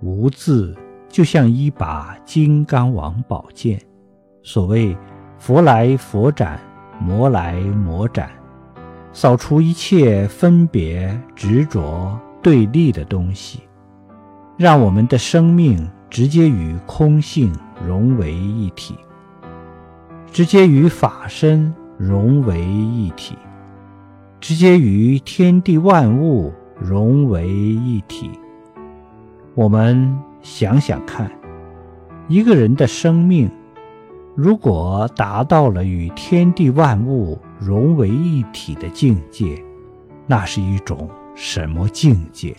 无字就像一把金刚王宝剑。所谓佛来佛斩，魔来魔斩，扫除一切分别执着对立的东西，让我们的生命直接与空性融为一体，直接与法身融为一体，直接与天地万物融为一体。我们想想看，一个人的生命。如果达到了与天地万物融为一体的境界，那是一种什么境界？